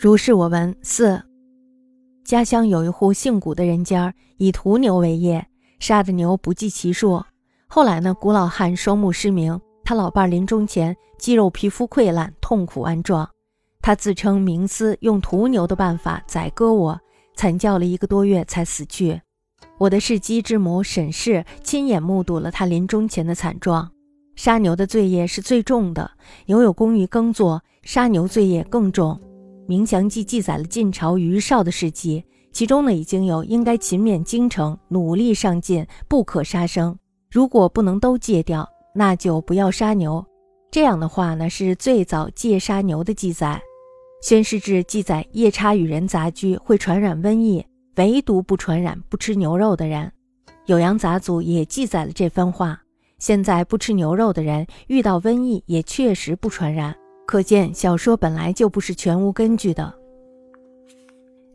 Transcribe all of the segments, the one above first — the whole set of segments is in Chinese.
如是我闻四。家乡有一户姓古的人家，以屠牛为业，杀的牛不计其数。后来呢，古老汉双目失明，他老伴临终前肌肉皮肤溃烂，痛苦安状。他自称冥司，用屠牛的办法宰割我，惨叫了一个多月才死去。我的世姬之母沈氏亲眼目睹了他临终前的惨状。杀牛的罪业是最重的，牛有功于耕作，杀牛罪业更重。《明祥记》记载了晋朝于少的事迹，其中呢已经有应该勤勉精诚、努力上进、不可杀生。如果不能都戒掉，那就不要杀牛。这样的话呢，是最早戒杀牛的记载。《宣师志》记载夜叉与人杂居会传染瘟疫，唯独不传染不吃牛肉的人。《酉阳杂族也记载了这番话。现在不吃牛肉的人遇到瘟疫也确实不传染。可见小说本来就不是全无根据的。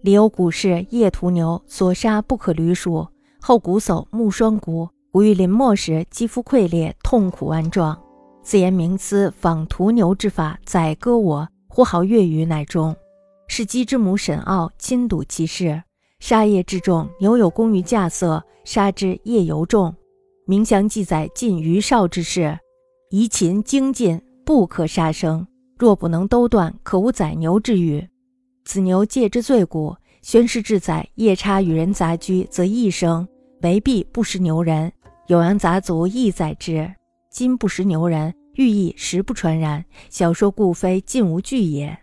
里有古事：夜屠牛所杀不可驴数，后骨叟目双骨，古欲临末时肌肤溃裂，痛苦万状。自言冥思仿屠牛之法宰割我，呼号月余乃终。是姬之母沈傲亲睹其事，杀业之重，牛有功于稼穑，杀之业尤重。明祥记载晋于少之事，宜勤精进，不可杀生。若不能兜断，可无宰牛之欲。此牛戒之最古，宣誓志载夜叉与人杂居，则一生为必不食牛人。酉阳杂族亦宰之。今不食牛人，寓意食不传染。小说故非尽无据也。